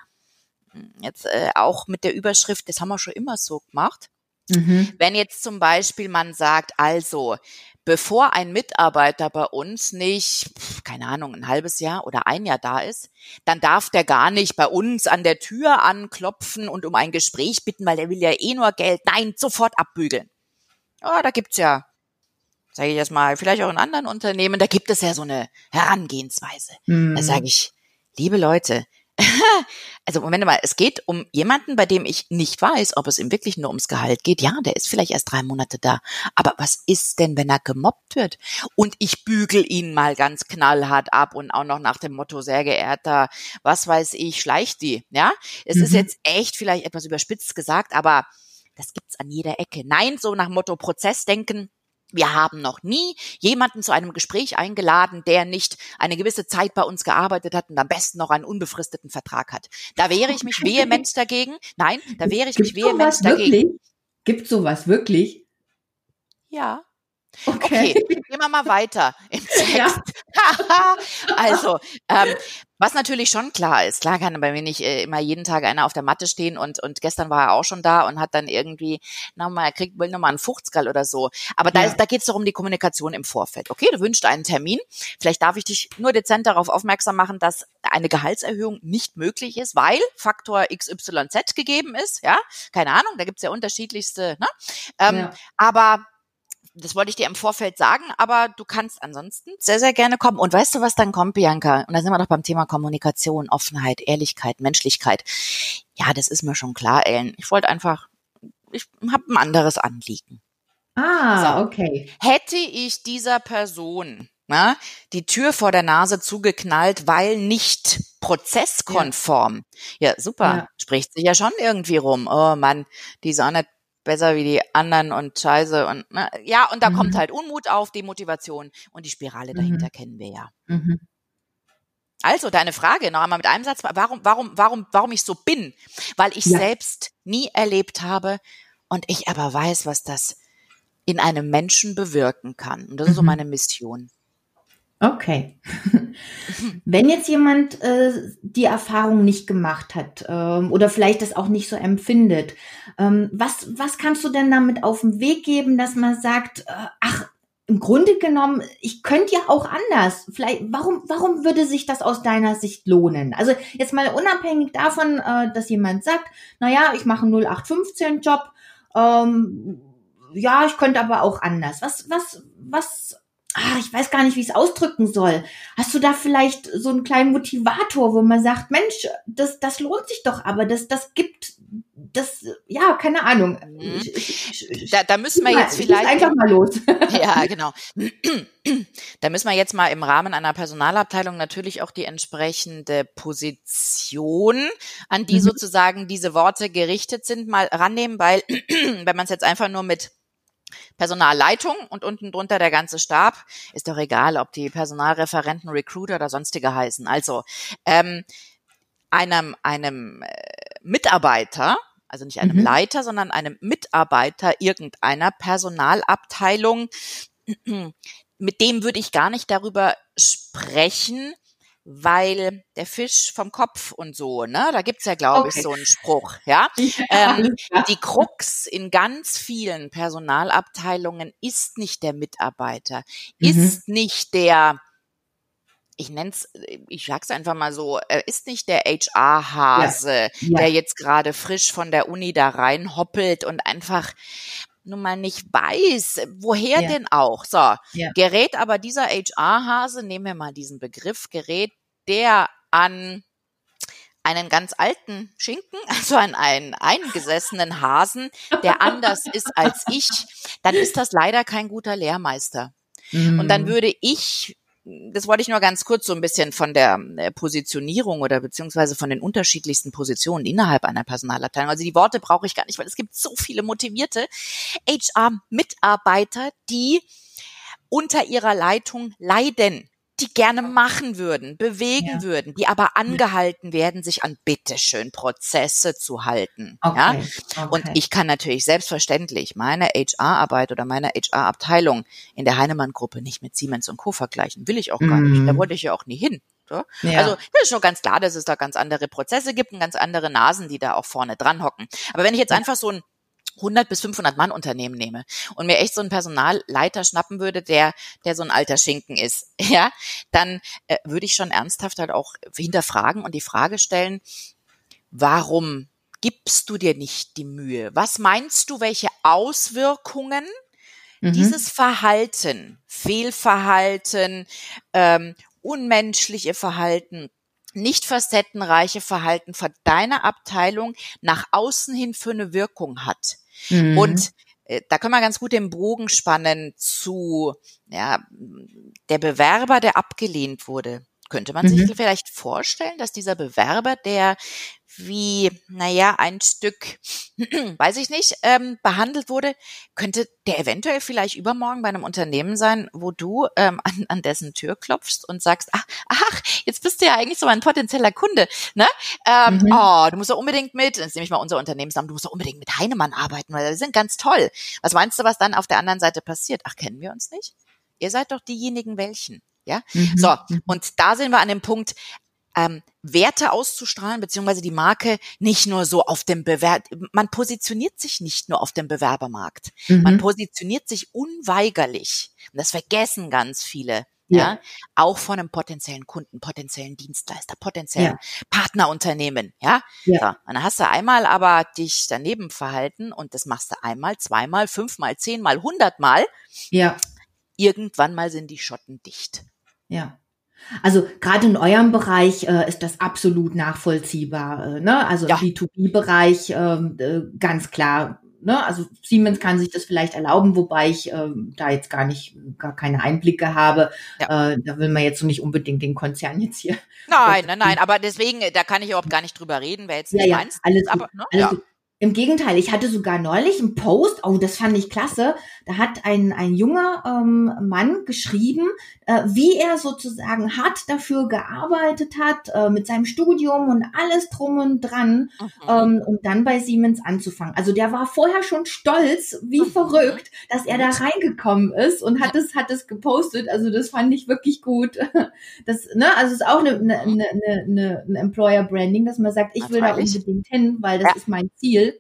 jetzt äh, auch mit der Überschrift, das haben wir schon immer so gemacht. Mhm. Wenn jetzt zum Beispiel man sagt, also bevor ein Mitarbeiter bei uns nicht, keine Ahnung, ein halbes Jahr oder ein Jahr da ist, dann darf der gar nicht bei uns an der Tür anklopfen und um ein Gespräch bitten, weil der will ja eh nur Geld. Nein, sofort abbügeln. Oh, da gibt's ja, sage ich jetzt mal, vielleicht auch in anderen Unternehmen, da gibt es ja so eine Herangehensweise. Mhm. Da sage ich, liebe Leute, also Moment mal, es geht um jemanden, bei dem ich nicht weiß, ob es ihm wirklich nur ums Gehalt geht. Ja, der ist vielleicht erst drei Monate da. Aber was ist denn, wenn er gemobbt wird? Und ich bügel ihn mal ganz knallhart ab und auch noch nach dem Motto, sehr geehrter, was weiß ich, schleicht die. Ja, es mhm. ist jetzt echt vielleicht etwas überspitzt gesagt, aber das gibt's an jeder Ecke. Nein, so nach Motto Prozessdenken wir haben noch nie jemanden zu einem Gespräch eingeladen, der nicht eine gewisse Zeit bei uns gearbeitet hat und am besten noch einen unbefristeten Vertrag hat. Da wehre ich mich vehement dagegen. Nein, da wehre ich Gibt mich vehement dagegen. Wirklich? Gibt sowas wirklich? Ja. Okay. okay, gehen wir mal weiter im Text. Ja. also, ähm, was natürlich schon klar ist, klar kann bei mir nicht äh, immer jeden Tag einer auf der Matte stehen und, und gestern war er auch schon da und hat dann irgendwie, nochmal, er kriegt will nochmal einen Fuchtskall oder so. Aber da, ja. da geht es doch um die Kommunikation im Vorfeld. Okay, du wünschst einen Termin. Vielleicht darf ich dich nur dezent darauf aufmerksam machen, dass eine Gehaltserhöhung nicht möglich ist, weil Faktor XYZ gegeben ist. Ja, keine Ahnung, da gibt's ja unterschiedlichste. Ne? Ähm, ja. Aber das wollte ich dir im Vorfeld sagen, aber du kannst ansonsten sehr, sehr gerne kommen. Und weißt du, was dann kommt, Bianca? Und da sind wir doch beim Thema Kommunikation, Offenheit, Ehrlichkeit, Menschlichkeit. Ja, das ist mir schon klar, Ellen. Ich wollte einfach, ich habe ein anderes Anliegen. Ah, so. okay. Hätte ich dieser Person na, die Tür vor der Nase zugeknallt, weil nicht prozesskonform. Ja, ja super. Ja. Spricht sich ja schon irgendwie rum. Oh Mann, die ist auch nicht besser wie die anderen und scheiße und ne? ja, und da mhm. kommt halt Unmut auf, Demotivation und die Spirale mhm. dahinter kennen wir ja. Mhm. Also deine Frage noch einmal mit einem Satz, warum, warum, warum, warum ich so bin, weil ich ja. selbst nie erlebt habe und ich aber weiß, was das in einem Menschen bewirken kann. Und das ist so mhm. meine Mission. Okay. Wenn jetzt jemand äh, die Erfahrung nicht gemacht hat ähm, oder vielleicht das auch nicht so empfindet, ähm, was, was kannst du denn damit auf den Weg geben, dass man sagt, äh, ach, im Grunde genommen, ich könnte ja auch anders. Vielleicht, warum, warum würde sich das aus deiner Sicht lohnen? Also jetzt mal unabhängig davon, äh, dass jemand sagt, na ja, ich mache einen 0815 Job, ähm, ja, ich könnte aber auch anders. Was, was, was ah, ich weiß gar nicht, wie ich es ausdrücken soll. Hast du da vielleicht so einen kleinen Motivator, wo man sagt, Mensch, das, das lohnt sich doch, aber das, das gibt, das, ja, keine Ahnung. Mhm. da, da müssen wir jetzt vielleicht einfach mal los. ja, genau. Da müssen wir jetzt mal im Rahmen einer Personalabteilung natürlich auch die entsprechende Position, an die mhm. sozusagen diese Worte gerichtet sind, mal rannehmen, weil wenn man es jetzt einfach nur mit Personalleitung und unten drunter der ganze Stab. Ist doch egal, ob die Personalreferenten, Recruiter oder sonstige heißen. Also ähm, einem, einem äh, Mitarbeiter, also nicht einem mhm. Leiter, sondern einem Mitarbeiter irgendeiner Personalabteilung, mit dem würde ich gar nicht darüber sprechen, weil der Fisch vom Kopf und so, ne? Da gibt's ja, glaube okay. ich, so einen Spruch, ja. ähm, die Krux in ganz vielen Personalabteilungen ist nicht der Mitarbeiter, mhm. ist nicht der, ich nenn's, ich sag's einfach mal so, ist nicht der HR-Hase, ja. ja. der jetzt gerade frisch von der Uni da rein hoppelt und einfach nun mal nicht weiß, woher ja. denn auch. So, ja. gerät aber dieser HR-Hase, nehmen wir mal diesen Begriff, gerät der an einen ganz alten Schinken, also an einen eingesessenen Hasen, der anders ist als ich, dann ist das leider kein guter Lehrmeister. Mhm. Und dann mhm. würde ich das wollte ich nur ganz kurz so ein bisschen von der äh, Positionierung oder beziehungsweise von den unterschiedlichsten Positionen innerhalb einer Personalabteilung. Also die Worte brauche ich gar nicht, weil es gibt so viele motivierte HR-Mitarbeiter, die unter ihrer Leitung leiden die gerne machen würden, bewegen ja. würden, die aber angehalten werden, sich an bitteschön Prozesse zu halten. Okay. Ja? Okay. Und ich kann natürlich selbstverständlich meine HR-Arbeit oder meine HR-Abteilung in der Heinemann-Gruppe nicht mit Siemens und Co. vergleichen. Will ich auch gar mm. nicht. Da mhm. wollte ich ja auch nie hin. So. Ja. Also das ist schon ganz klar, dass es da ganz andere Prozesse gibt und ganz andere Nasen, die da auch vorne dran hocken. Aber wenn ich jetzt einfach so ein 100 bis 500 Mann Unternehmen nehme und mir echt so einen Personalleiter schnappen würde, der der so ein alter Schinken ist, ja, dann äh, würde ich schon ernsthaft halt auch hinterfragen und die Frage stellen, warum gibst du dir nicht die Mühe? Was meinst du, welche Auswirkungen mhm. dieses Verhalten, Fehlverhalten, ähm, unmenschliche Verhalten nicht facettenreiche Verhalten von deiner Abteilung nach außen hin für eine Wirkung hat. Mhm. Und äh, da können wir ganz gut den Bogen spannen zu ja, der Bewerber, der abgelehnt wurde. Könnte man mhm. sich vielleicht vorstellen, dass dieser Bewerber, der wie, naja, ein Stück, weiß ich nicht, ähm, behandelt wurde, könnte der eventuell vielleicht übermorgen bei einem Unternehmen sein, wo du ähm, an, an dessen Tür klopfst und sagst, ach, ach, jetzt bist du ja eigentlich so ein potenzieller Kunde, ne? Ähm, mhm. Oh, du musst doch unbedingt mit, jetzt nehme ich mal unser Unternehmensnamen, du musst doch unbedingt mit Heinemann arbeiten, weil die sind ganz toll. Was meinst du, was dann auf der anderen Seite passiert? Ach, kennen wir uns nicht? Ihr seid doch diejenigen welchen. Ja, mhm. so mhm. und da sind wir an dem Punkt, ähm, Werte auszustrahlen, beziehungsweise die Marke nicht nur so auf dem Bewerb, man positioniert sich nicht nur auf dem Bewerbermarkt, mhm. man positioniert sich unweigerlich. Und das vergessen ganz viele. Ja. ja, auch von einem potenziellen Kunden, potenziellen Dienstleister, potenziellen ja. Partnerunternehmen, ja. ja. So, dann hast du einmal aber dich daneben verhalten und das machst du einmal, zweimal, fünfmal, zehnmal, hundertmal. Ja. Irgendwann mal sind die Schotten dicht. Ja. Also gerade in eurem Bereich äh, ist das absolut nachvollziehbar. Äh, ne? Also ja. B2B-Bereich ähm, äh, ganz klar. Ne? Also Siemens kann sich das vielleicht erlauben, wobei ich äh, da jetzt gar nicht gar keine Einblicke habe. Ja. Äh, da will man jetzt so nicht unbedingt den Konzern jetzt hier. Nein, nein, nein. Aber deswegen, da kann ich überhaupt gar nicht drüber reden, wer jetzt ja, ja, meinst. Alles, aber, ne? alles ja. Im Gegenteil, ich hatte sogar neulich einen Post, oh, das fand ich klasse. Da hat ein, ein junger ähm, Mann geschrieben, äh, wie er sozusagen hart dafür gearbeitet hat, äh, mit seinem Studium und alles drum und dran, mhm. ähm, um dann bei Siemens anzufangen. Also der war vorher schon stolz, wie mhm. verrückt, dass er da reingekommen ist und hat es, hat es gepostet. Also das fand ich wirklich gut. Das, ne, also es ist auch eine, eine, eine, eine, eine Employer Branding, dass man sagt, ich will da unbedingt hin, weil das ja. ist mein Ziel.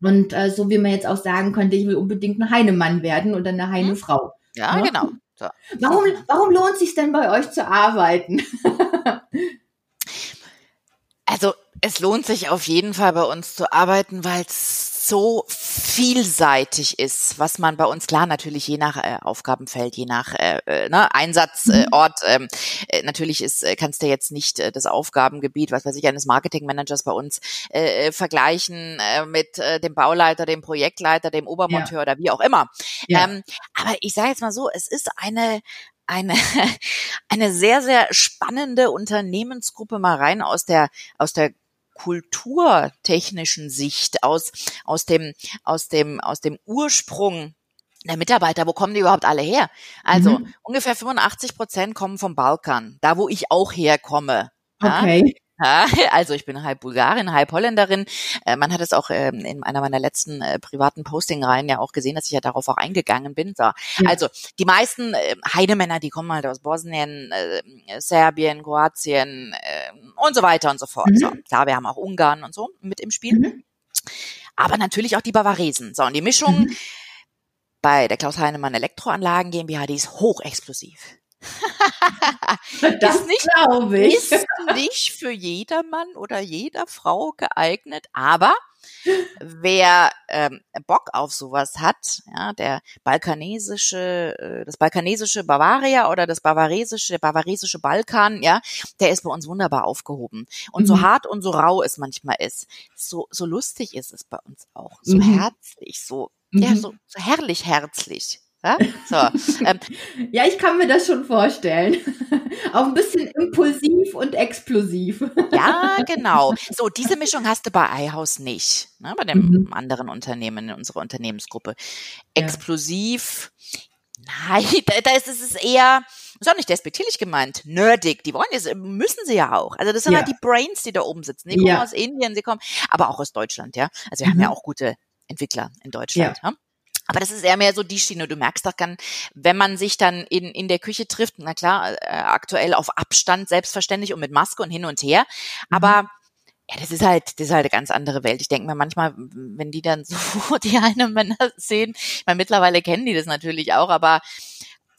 Und äh, so wie man jetzt auch sagen könnte, ich will unbedingt eine Heinemann werden oder eine Heinefrau. Ja, ja, genau. So. Warum, warum lohnt es sich denn bei euch zu arbeiten? also es lohnt sich auf jeden Fall bei uns zu arbeiten, weil es so vielseitig ist, was man bei uns klar natürlich je nach äh, Aufgabenfeld, je nach äh, äh ne, Einsatzort, äh, ähm, äh, natürlich ist, äh, kannst du jetzt nicht äh, das Aufgabengebiet, was weiß ich, eines Marketingmanagers bei uns äh, äh, vergleichen äh, mit äh, dem Bauleiter, dem Projektleiter, dem Obermonteur ja. oder wie auch immer. Ja. Ähm, aber ich sage jetzt mal so, es ist eine eine, eine sehr, sehr spannende Unternehmensgruppe mal rein aus der, aus der kulturtechnischen Sicht, aus, aus dem, aus dem, aus dem Ursprung der Mitarbeiter, wo kommen die überhaupt alle her? Also mhm. ungefähr 85 Prozent kommen vom Balkan, da wo ich auch herkomme. Okay. Ja? Also ich bin halb Bulgarin, halb Holländerin. Äh, man hat es auch ähm, in einer meiner letzten äh, privaten Postingreihen ja auch gesehen, dass ich ja darauf auch eingegangen bin. So. Ja. Also die meisten äh, Heidemänner, die kommen halt aus Bosnien, Serbien, Kroatien und so weiter und so fort. Mhm. So, klar, wir haben auch Ungarn und so mit im Spiel. Mhm. Aber natürlich auch die Bavaresen. So, und die Mischung mhm. bei der Klaus Heinemann Elektroanlagen GmbH, die ist hochexplosiv. das nicht, glaube ich. Ist nicht für jedermann oder jeder Frau geeignet, aber wer ähm, Bock auf sowas hat, ja, der balkanesische, äh, das balkanesische Bavaria oder das bavaresische, der bavaresische Balkan, ja, der ist bei uns wunderbar aufgehoben. Und mhm. so hart und so rau es manchmal ist, so, so lustig ist es bei uns auch, so mhm. herzlich, so, mhm. ja, so, so herrlich herzlich. Ja, so, ähm, ja, ich kann mir das schon vorstellen. Auch ein bisschen impulsiv und explosiv. ja, genau. So, diese Mischung hast du bei iHouse nicht, ne, bei dem mhm. anderen Unternehmen in unserer Unternehmensgruppe. Explosiv, nein, da, da ist es eher, ist auch nicht despektierlich gemeint, nerdig. Die wollen jetzt, müssen sie ja auch. Also das sind ja. halt die Brains, die da oben sitzen. Die kommen ja. aus Indien, sie kommen, aber auch aus Deutschland, ja. Also wir mhm. haben ja auch gute Entwickler in Deutschland. Ja. Aber das ist eher mehr so die Schiene. Du merkst doch dann, wenn man sich dann in, in der Küche trifft, na klar, äh, aktuell auf Abstand, selbstverständlich und mit Maske und hin und her. Mhm. Aber Ja, das ist halt, das ist halt eine ganz andere Welt. Ich denke mir manchmal, wenn die dann so die eine Männer sehen, ich meine, mittlerweile kennen die das natürlich auch, aber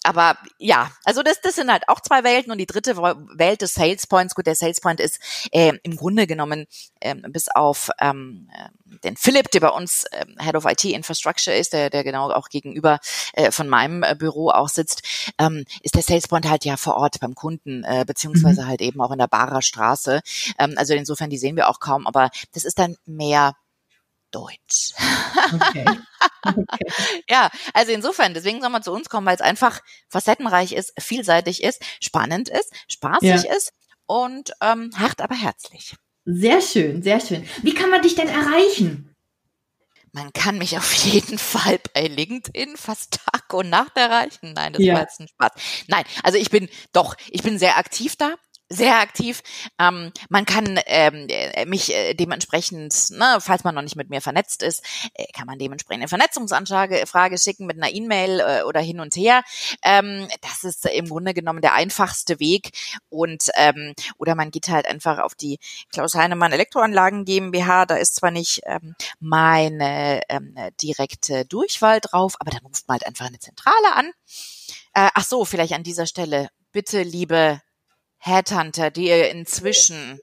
aber ja, also das, das sind halt auch zwei Welten und die dritte Welt des Sales Points. Gut, der Sales Point ist äh, im Grunde genommen äh, bis auf ähm, äh, den Philipp, der bei uns äh, Head of IT Infrastructure ist, der, der genau auch gegenüber äh, von meinem äh, Büro auch sitzt, ähm, ist der Sales Point halt ja vor Ort beim Kunden, äh, beziehungsweise mhm. halt eben auch in der Barer Straße. Ähm, also insofern, die sehen wir auch kaum, aber das ist dann mehr Deutsch. Okay. okay. ja, also insofern, deswegen soll man zu uns kommen, weil es einfach facettenreich ist, vielseitig ist, spannend ist, spaßig ja. ist und ähm, hart, aber herzlich. Sehr schön, sehr schön. Wie kann man dich denn erreichen? Man kann mich auf jeden Fall bei LinkedIn fast Tag und Nacht erreichen. Nein, das ja. war jetzt ein Spaß. Nein, also ich bin doch, ich bin sehr aktiv da sehr aktiv. Ähm, man kann ähm, äh, mich äh, dementsprechend, ne, falls man noch nicht mit mir vernetzt ist, äh, kann man dementsprechend eine Vernetzungsanfrage Frage schicken mit einer E-Mail äh, oder hin und her. Ähm, das ist im Grunde genommen der einfachste Weg. Und ähm, oder man geht halt einfach auf die Klaus Heinemann Elektroanlagen GmbH. Da ist zwar nicht ähm, meine ähm, direkte Durchwahl drauf, aber dann ruft man halt einfach eine Zentrale an. Äh, ach so, vielleicht an dieser Stelle bitte, liebe Headhunter, die ihr inzwischen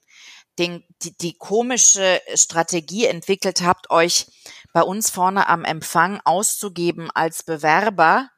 den, die, die komische Strategie entwickelt habt, euch bei uns vorne am Empfang auszugeben als Bewerber,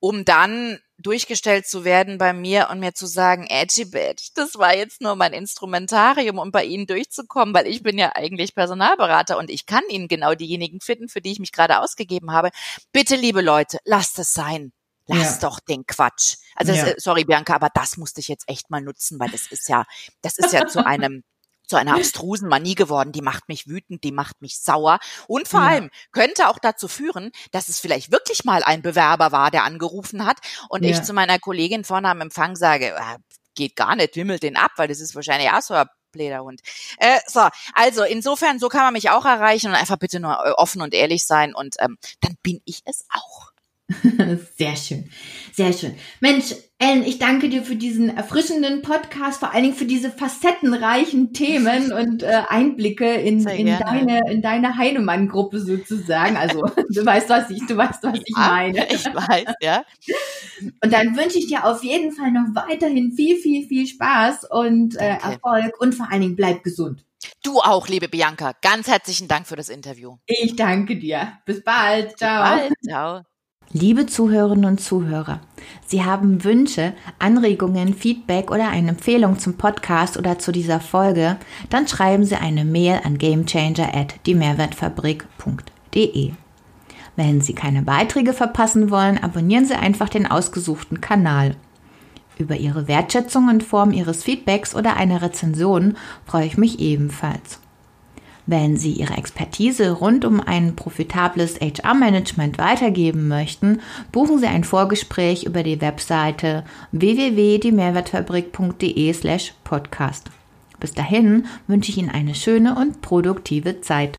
um dann durchgestellt zu werden bei mir und mir zu sagen, Edgibet, das war jetzt nur mein Instrumentarium, um bei Ihnen durchzukommen, weil ich bin ja eigentlich Personalberater und ich kann Ihnen genau diejenigen finden, für die ich mich gerade ausgegeben habe. Bitte, liebe Leute, lasst es sein. Lass ja. doch den Quatsch. Also ja. das, sorry Bianca, aber das musste ich jetzt echt mal nutzen, weil das ist ja, das ist ja zu einem zu einer abstrusen Manie geworden, die macht mich wütend, die macht mich sauer und vor ja. allem könnte auch dazu führen, dass es vielleicht wirklich mal ein Bewerber war, der angerufen hat und ich zu meiner Kollegin vorne am Empfang sage, äh, geht gar nicht, wimmelt den ab, weil das ist wahrscheinlich auch so ein Bläderhund. Äh, so, also insofern, so kann man mich auch erreichen und einfach bitte nur äh, offen und ehrlich sein und ähm, dann bin ich es auch. Sehr schön, sehr schön. Mensch, Ellen, ich danke dir für diesen erfrischenden Podcast, vor allen Dingen für diese facettenreichen Themen und äh, Einblicke in, in deine, in deine Heinemann-Gruppe sozusagen. Also du weißt, was ich, du weißt, was ich meine. Ich weiß, ja. Und dann wünsche ich dir auf jeden Fall noch weiterhin viel, viel, viel Spaß und äh, Erfolg und vor allen Dingen bleib gesund. Du auch, liebe Bianca. Ganz herzlichen Dank für das Interview. Ich danke dir. Bis bald. Ciao. Bis bald. Ciao. Liebe Zuhörerinnen und Zuhörer, Sie haben Wünsche, Anregungen, Feedback oder eine Empfehlung zum Podcast oder zu dieser Folge, dann schreiben Sie eine Mail an gamechanger at diemehrwertfabrik.de. Wenn Sie keine Beiträge verpassen wollen, abonnieren Sie einfach den ausgesuchten Kanal. Über Ihre Wertschätzung in Form Ihres Feedbacks oder einer Rezension freue ich mich ebenfalls. Wenn Sie Ihre Expertise rund um ein profitables HR-Management weitergeben möchten, buchen Sie ein Vorgespräch über die Webseite www.diemehrwertfabrik.de/podcast. Bis dahin wünsche ich Ihnen eine schöne und produktive Zeit.